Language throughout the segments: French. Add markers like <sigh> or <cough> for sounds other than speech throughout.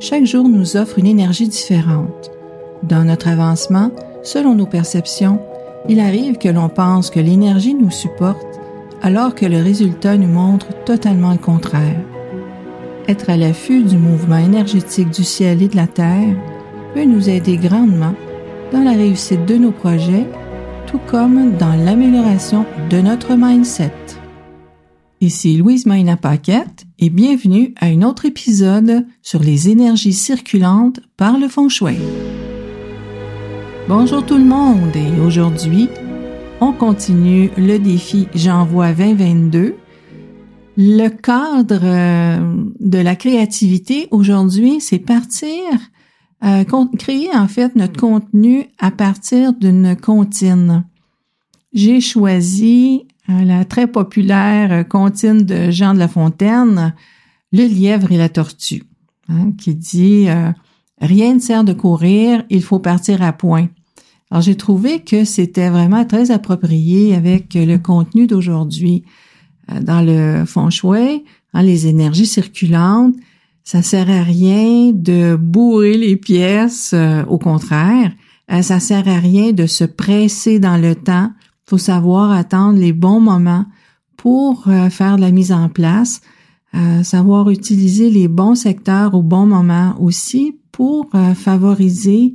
chaque jour nous offre une énergie différente. Dans notre avancement, selon nos perceptions, il arrive que l'on pense que l'énergie nous supporte alors que le résultat nous montre totalement le contraire. Être à l'affût du mouvement énergétique du ciel et de la terre peut nous aider grandement dans la réussite de nos projets, tout comme dans l'amélioration de notre mindset. Ici Louise Maina Paquette et bienvenue à un autre épisode sur les énergies circulantes par le feng shui. Bonjour tout le monde et aujourd'hui, on continue le défi J'envoie 2022. Le cadre euh, de la créativité aujourd'hui, c'est partir, euh, créer en fait notre contenu à partir d'une comptine. J'ai choisi euh, la très populaire euh, comptine de Jean de La Fontaine, Le lièvre et la tortue, hein, qui dit euh, Rien ne sert de courir, il faut partir à point. Alors j'ai trouvé que c'était vraiment très approprié avec le contenu d'aujourd'hui. Dans le feng shui, hein, les énergies circulantes, ça sert à rien de bourrer les pièces, au contraire, ça sert à rien de se presser dans le temps faut savoir attendre les bons moments pour euh, faire de la mise en place, euh, savoir utiliser les bons secteurs au bon moment aussi pour euh, favoriser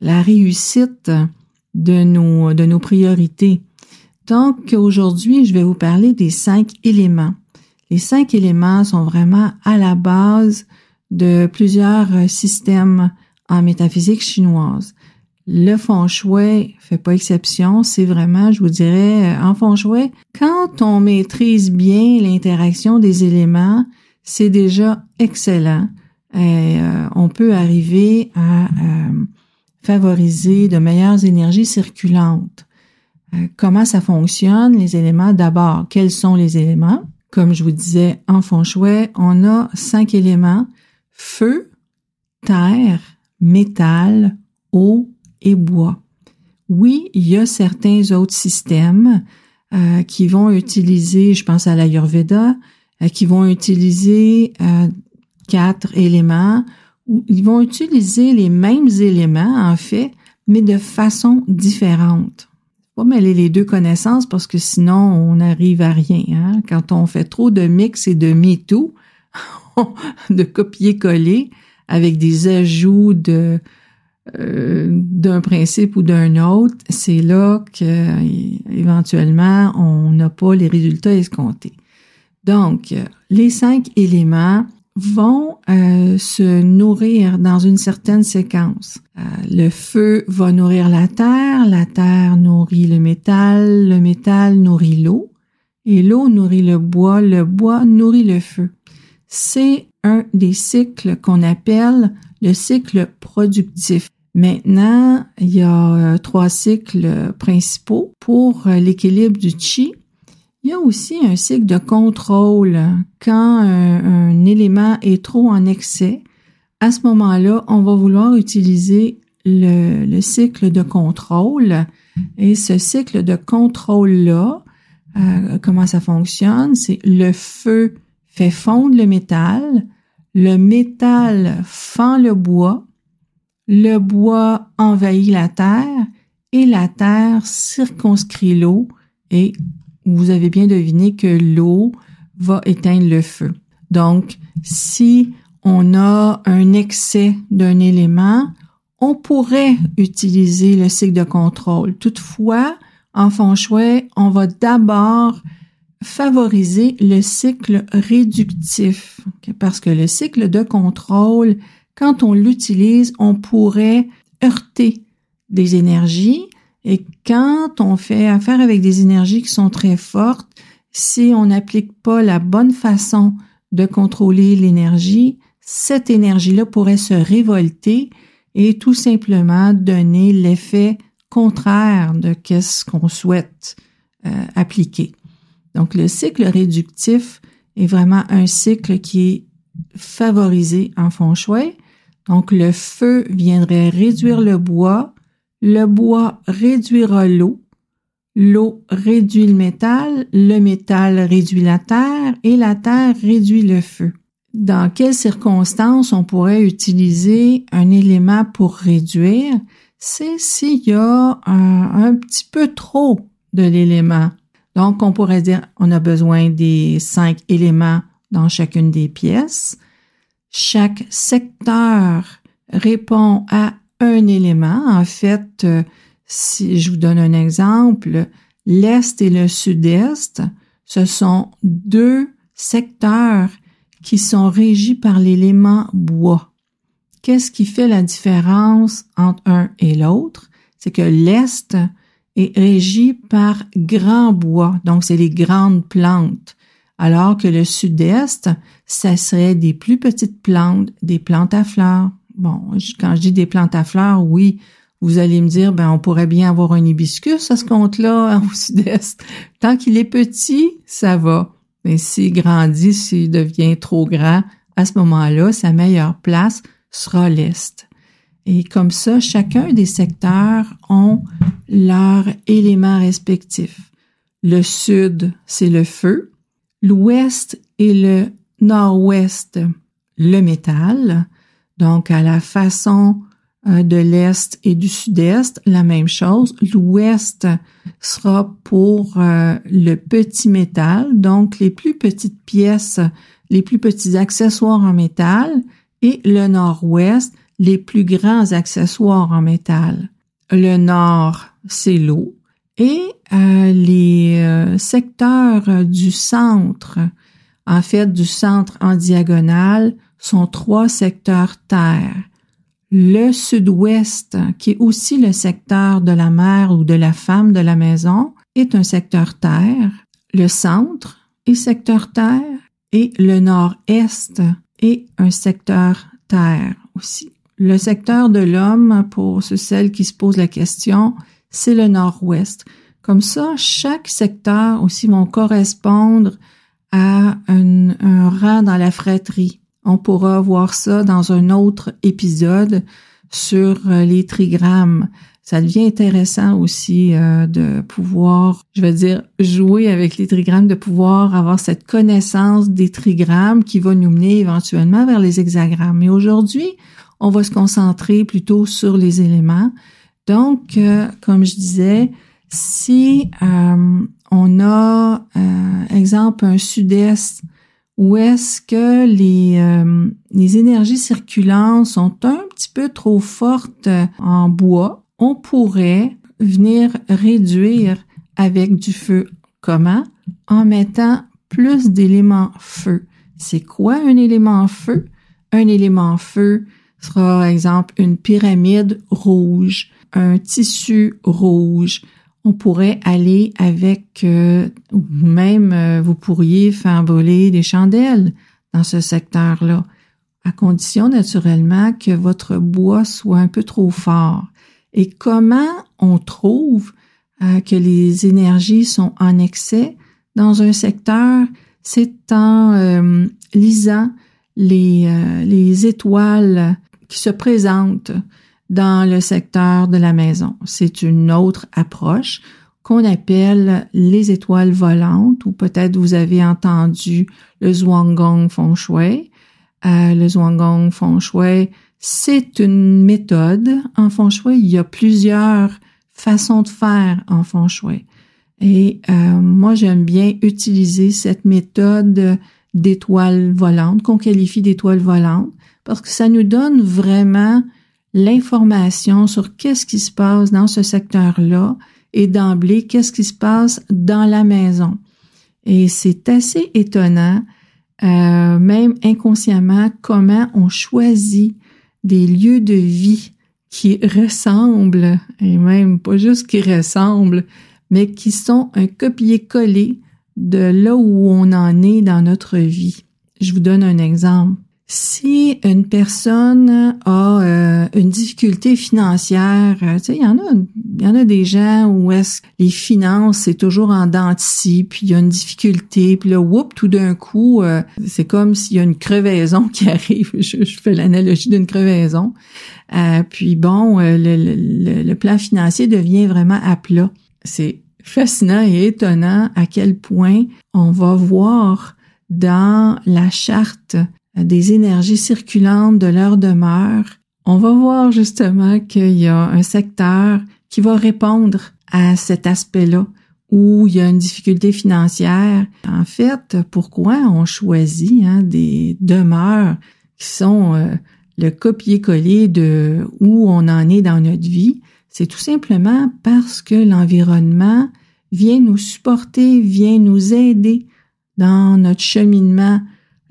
la réussite de nos, de nos priorités. Donc aujourd'hui, je vais vous parler des cinq éléments. Les cinq éléments sont vraiment à la base de plusieurs systèmes en métaphysique chinoise. Le feng fait pas exception. C'est vraiment, je vous dirais, euh, en feng quand on maîtrise bien l'interaction des éléments, c'est déjà excellent. Et, euh, on peut arriver à euh, favoriser de meilleures énergies circulantes. comment ça fonctionne, les éléments? D'abord, quels sont les éléments? Comme je vous disais, en feng on a cinq éléments. Feu, terre, métal, eau, et bois. Oui, il y a certains autres systèmes euh, qui vont utiliser, je pense à l'Ayurveda, euh, qui vont utiliser euh, quatre éléments, ou ils vont utiliser les mêmes éléments, en fait, mais de façon différente. Pas mêler les deux connaissances parce que sinon on n'arrive à rien. Hein? Quand on fait trop de mix et de me-too, <laughs> de copier-coller avec des ajouts de euh, d'un principe ou d'un autre, c'est là que éventuellement on n'a pas les résultats escomptés. Donc, les cinq éléments vont euh, se nourrir dans une certaine séquence. Euh, le feu va nourrir la terre, la terre nourrit le métal, le métal nourrit l'eau, et l'eau nourrit le bois, le bois nourrit le feu. C'est un des cycles qu'on appelle le cycle productif. Maintenant, il y a euh, trois cycles principaux pour euh, l'équilibre du chi. Il y a aussi un cycle de contrôle. Quand un, élément est trop en excès, à ce moment-là, on va vouloir utiliser le, cycle de contrôle. Et ce cycle de contrôle-là, euh, comment ça fonctionne? C'est le feu fait fondre le métal, le métal fend le bois, le bois envahit la terre et la terre circonscrit l'eau et vous avez bien deviné que l'eau va éteindre le feu. Donc, si on a un excès d'un élément, on pourrait utiliser le cycle de contrôle. Toutefois, en feng shui, on va d'abord favoriser le cycle réductif, parce que le cycle de contrôle quand on l'utilise, on pourrait heurter des énergies et quand on fait affaire avec des énergies qui sont très fortes, si on n'applique pas la bonne façon de contrôler l'énergie, cette énergie-là pourrait se révolter et tout simplement donner l'effet contraire de ce qu'on souhaite euh, appliquer. Donc le cycle réductif est vraiment un cycle qui est favorisé en feng shui donc le feu viendrait réduire le bois, le bois réduira l'eau, l'eau réduit le métal, le métal réduit la terre et la terre réduit le feu. dans quelles circonstances on pourrait utiliser un élément pour réduire, c'est s'il y a un, petit peu trop de l'élément. Donc, on pourrait dire on a besoin des cinq éléments dans chacune des pièces. Chaque secteur répond à un élément. En fait, euh, si je vous donne un exemple, l'Est et le Sud-Est, ce sont deux secteurs qui sont régis par l'élément bois. Qu'est-ce qui fait la différence entre un et l'autre? C'est que l'Est est régi par grand bois, donc c'est les grandes plantes, alors que le Sud-Est, ça serait des plus petites plantes, des plantes à fleurs. Bon, quand je dis des plantes à fleurs, oui, vous allez me dire, ben, on pourrait bien avoir un hibiscus à ce compte-là au sud-est. Tant qu'il est petit, ça va. Mais s'il grandit, s'il devient trop grand, à ce moment-là, sa meilleure place sera l'est. Et comme ça, chacun des secteurs ont leurs éléments respectifs. Le sud, c'est le feu. L'ouest et le nord-ouest, le métal. Donc, à la façon euh, de l'Est et du Sud-Est, la même chose. L'Ouest sera pour euh, le petit métal, donc les plus petites pièces, les plus petits accessoires en métal, et le Nord-Ouest, les plus grands accessoires en métal. Le Nord, c'est l'eau, et euh, les secteurs du centre, en fait du centre en diagonale, sont trois secteurs terre le sud-ouest, qui est aussi le secteur de la mère ou de la femme de la maison, est un secteur terre. Le centre est secteur terre et le nord-est est un secteur terre aussi. Le secteur de l'homme, pour celles qui se posent la question, c'est le nord-ouest. Comme ça, chaque secteur aussi vont correspondre à un, un rang dans la fratrie. On pourra voir ça dans un autre épisode sur euh, les trigrammes. Ça devient intéressant aussi euh, de pouvoir, je veux dire, jouer avec les trigrammes, de pouvoir avoir cette connaissance des trigrammes qui va nous mener éventuellement vers les hexagrammes. Mais aujourd'hui, on va se concentrer plutôt sur les éléments. Donc, euh, comme je disais, si on a, exemple, un sud-est ou est-ce que les, euh, les énergies circulantes sont un petit peu trop fortes en bois, on pourrait venir réduire avec du feu. Comment? En mettant plus d'éléments feu. C'est quoi un élément feu? Un élément feu sera, par exemple, une pyramide rouge, un tissu rouge, on pourrait aller avec, euh, même euh, vous pourriez faire brûler des chandelles dans ce secteur-là, à condition naturellement que votre bois soit un peu trop fort. Et comment on trouve euh, que les énergies sont en excès dans un secteur, c'est en lisant les, les étoiles qui se présentent dans le secteur de la maison. C'est une autre approche qu'on appelle les étoiles volantes ou peut-être vous avez entendu le Zhuanggong Feng Shui. Euh, le Zhuanggong Feng Shui, c'est une méthode en Feng Shui. Il y a plusieurs façons de faire en Feng Shui. Et euh, moi, j'aime bien utiliser cette méthode d'étoiles volantes, qu'on qualifie d'étoiles volantes, parce que ça nous donne vraiment l'information sur qu'est-ce qui se passe dans ce secteur-là et d'emblée qu'est-ce qui se passe dans la maison. Et c'est assez étonnant, euh, même inconsciemment, comment on choisit des lieux de vie qui ressemblent, et même pas juste qui ressemblent, mais qui sont un copier-coller de là où on en est dans notre vie. Je vous donne un exemple. Si une personne a euh, une difficulté financière, euh, tu sais, il y en a, il y en a des gens où est-ce les finances c'est toujours en dentille, puis il y a une difficulté, puis là, whoop, tout d'un coup, euh, c'est comme s'il y a une crevaison qui <laughs> arrive. Je, fais l'analogie d'une crevaison. puis bon, le, le, le plan financier devient vraiment à plat. C'est fascinant et étonnant à quel point on va voir dans la charte euh, des énergies circulantes de leur demeure, on va voir justement qu'il y a un secteur qui va répondre à cet aspect-là où il y a une difficulté financière. En fait, pourquoi on choisit hein, des demeures qui sont euh, le copier-coller de où on en est dans notre vie? C'est tout simplement parce que l'environnement vient nous supporter, vient nous aider dans notre cheminement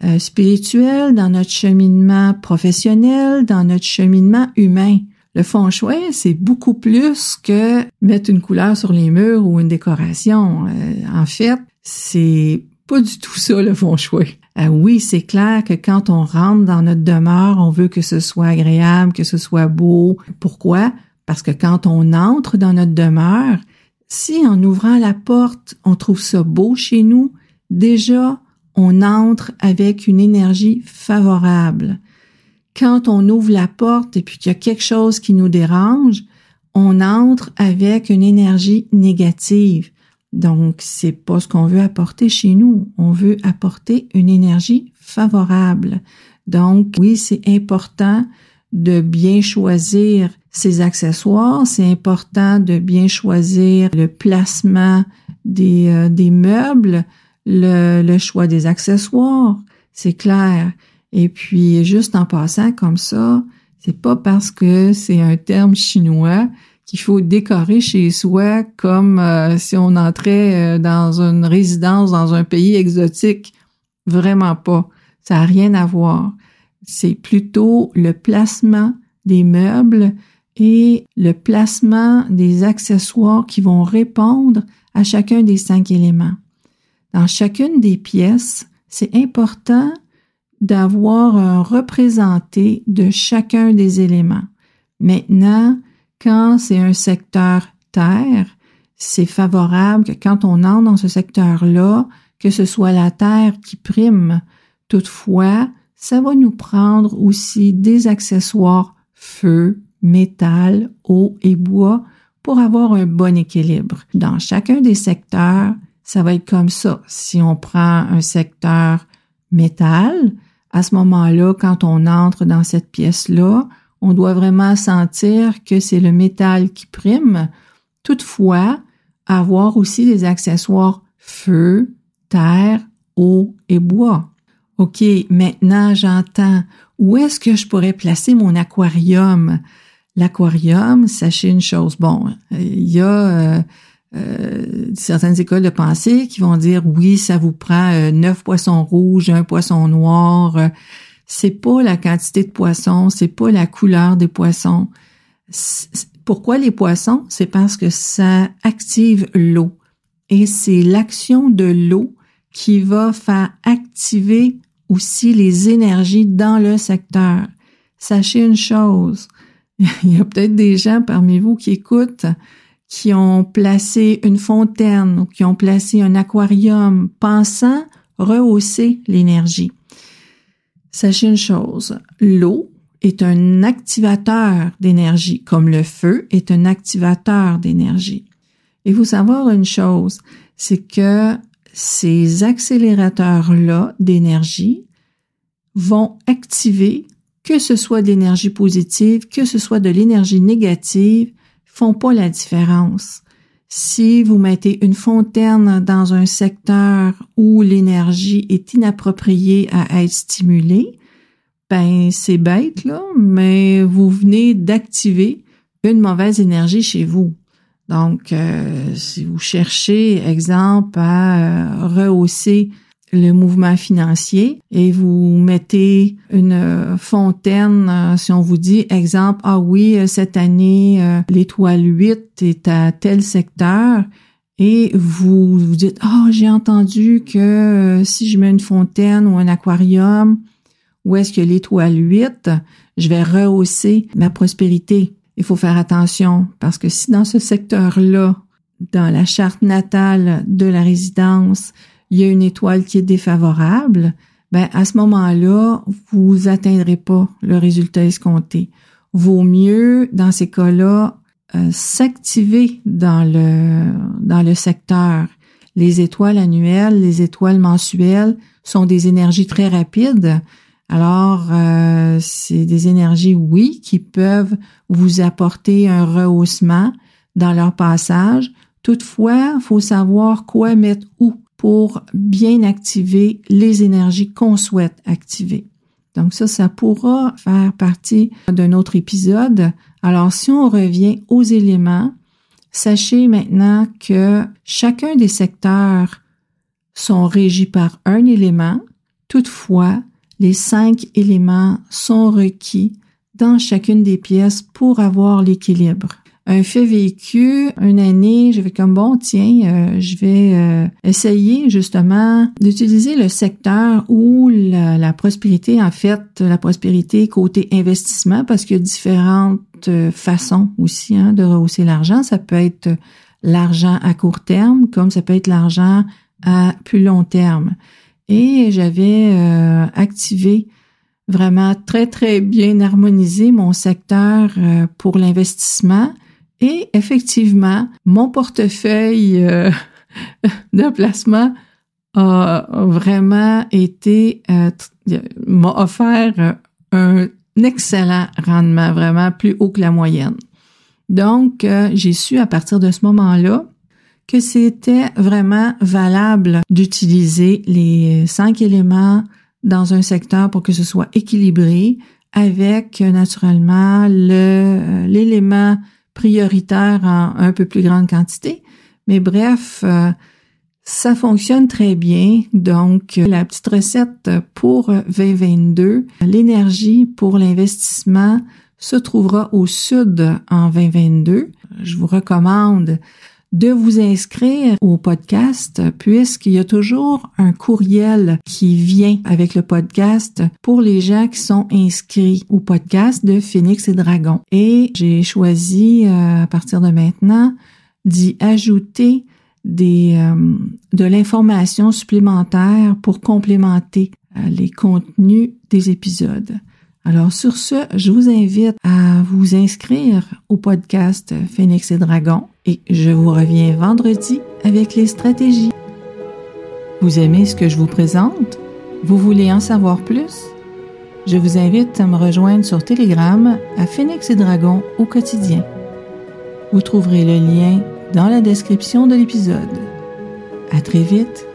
euh, spirituel, dans notre cheminement professionnel, dans notre cheminement humain. Le feng shui, c'est beaucoup plus que mettre une couleur sur les murs ou une décoration. Euh, en fait, c'est pas du tout ça le feng shui. Euh, oui, c'est clair que quand on rentre dans notre demeure, on veut que ce soit agréable, que ce soit beau. Pourquoi? Parce que quand on entre dans notre demeure, si en ouvrant la porte, on trouve ça beau chez nous, déjà, on entre avec une énergie favorable. Quand on ouvre la porte et puis qu'il y a quelque chose qui nous dérange, on entre avec une énergie négative. Donc, c'est pas ce qu'on veut apporter chez nous. On veut apporter une énergie favorable. Donc, oui, c'est important de bien choisir ses accessoires. C'est important de bien choisir le placement des, euh, des meubles le, choix des accessoires, c'est clair. Et puis, juste en passant comme ça, c'est pas parce que c'est un terme chinois qu'il faut décorer chez soi comme euh, si on entrait euh, dans une résidence dans un pays exotique. Vraiment pas. Ça n'a rien à voir. C'est plutôt le placement des meubles et le placement des accessoires qui vont répondre à chacun des cinq éléments. Dans chacune des pièces, c'est important d'avoir un représenté de chacun des éléments. Maintenant, quand c'est un secteur terre, c'est favorable que quand on entre dans ce secteur-là, que ce soit la terre qui prime. Toutefois, ça va nous prendre aussi des accessoires feu, métal, eau et bois pour avoir un bon équilibre. Dans chacun des secteurs, ça va être comme ça. Si on prend un secteur métal, à ce moment-là, quand on entre dans cette pièce-là, on doit vraiment sentir que c'est le métal qui prime. Toutefois, avoir aussi des accessoires feu, terre, eau et bois. OK, maintenant j'entends où est-ce que je pourrais placer mon aquarium? L'aquarium, sachez une chose, bon, il y a euh, euh, certaines écoles de pensée qui vont dire oui, ça vous prend euh, neuf poissons rouges, un poisson noir. Euh, c'est pas la quantité de poissons, c'est pas la couleur des poissons. Pourquoi les poissons? C'est parce que ça active l'eau. Et c'est l'action de l'eau qui va faire activer aussi les énergies dans le secteur. Sachez une chose, <laughs> il y a peut-être des gens parmi vous qui écoutent qui ont placé une fontaine ou qui ont placé un aquarium pensant rehausser l'énergie. Sachez une chose, l'eau est un activateur d'énergie, comme le feu est un activateur d'énergie. Et vous savoir une chose, c'est que ces accélérateurs-là d'énergie vont activer, que ce soit d'énergie positive, que ce soit de l'énergie négative, font pas la différence. Si vous mettez une fontaine dans un secteur où l'énergie est inappropriée à être stimulée, ben c'est bête là, mais vous venez d'activer une mauvaise énergie chez vous. Donc, euh, si vous cherchez, exemple, à euh, rehausser le mouvement financier et vous mettez une euh, fontaine, euh, si on vous dit, exemple, ah oui, euh, cette année, l'étoile 8 est à tel secteur, et vous vous dites, ah, j'ai entendu que si je mets une fontaine ou un aquarium, où est-ce que l'étoile 8, je vais rehausser ma prospérité. Il faut faire attention parce que si dans ce secteur-là, dans la charte natale de la résidence, il y a une étoile qui est défavorable, ben à ce moment-là, vous atteindrez pas le résultat escompté. Vaut mieux, dans ces cas-là, euh, s'activer dans le dans le secteur. Les étoiles annuelles, les étoiles mensuelles sont des énergies très rapides. Alors, euh, c'est des énergies, oui, qui peuvent vous apporter un rehaussement dans leur passage. Toutefois, faut savoir quoi mettre où pour bien activer les énergies qu'on souhaite activer. Donc ça, ça pourra faire partie d'un autre épisode. Alors, si on revient aux éléments, sachez maintenant que chacun des secteurs sont régis par un élément. Toutefois, les cinq éléments sont requis dans chacune des pièces pour avoir l'équilibre un fait vécu, une année, je vais comme bon, tiens, euh, je vais euh, essayer justement d'utiliser le secteur où la, prospérité, en fait, la prospérité côté investissement, parce qu'il y a différentes euh, façons aussi hein, de rehausser l'argent. Ça peut être l'argent à court terme, comme ça peut être l'argent à plus long terme. Et j'avais activé vraiment très, très bien harmonisé mon secteur pour l'investissement et effectivement, mon portefeuille euh, <laughs> de placement a vraiment été, euh, m'a offert un excellent rendement, vraiment plus haut que la moyenne. Donc, euh, j'ai su à partir de ce moment-là que c'était vraiment valable d'utiliser les cinq éléments dans un secteur pour que ce soit équilibré avec naturellement l'élément prioritaire en un peu plus grande quantité. Mais bref, euh, ça fonctionne très bien. Donc, la petite recette pour 2022, l'énergie pour l'investissement se trouvera au sud en 2022. Je vous recommande de vous inscrire au podcast puisqu'il y a toujours un courriel qui vient avec le podcast pour les gens qui sont inscrits au podcast de Phoenix et Dragon. Et j'ai choisi euh, à partir de maintenant d'y ajouter des, euh, de l'information supplémentaire pour complémenter euh, les contenus des épisodes. Alors sur ce, je vous invite à vous inscrire au podcast Phoenix et Dragon et je vous reviens vendredi avec les stratégies. Vous aimez ce que je vous présente? Vous voulez en savoir plus? Je vous invite à me rejoindre sur Telegram à Phoenix et Dragon au quotidien. Vous trouverez le lien dans la description de l'épisode. À très vite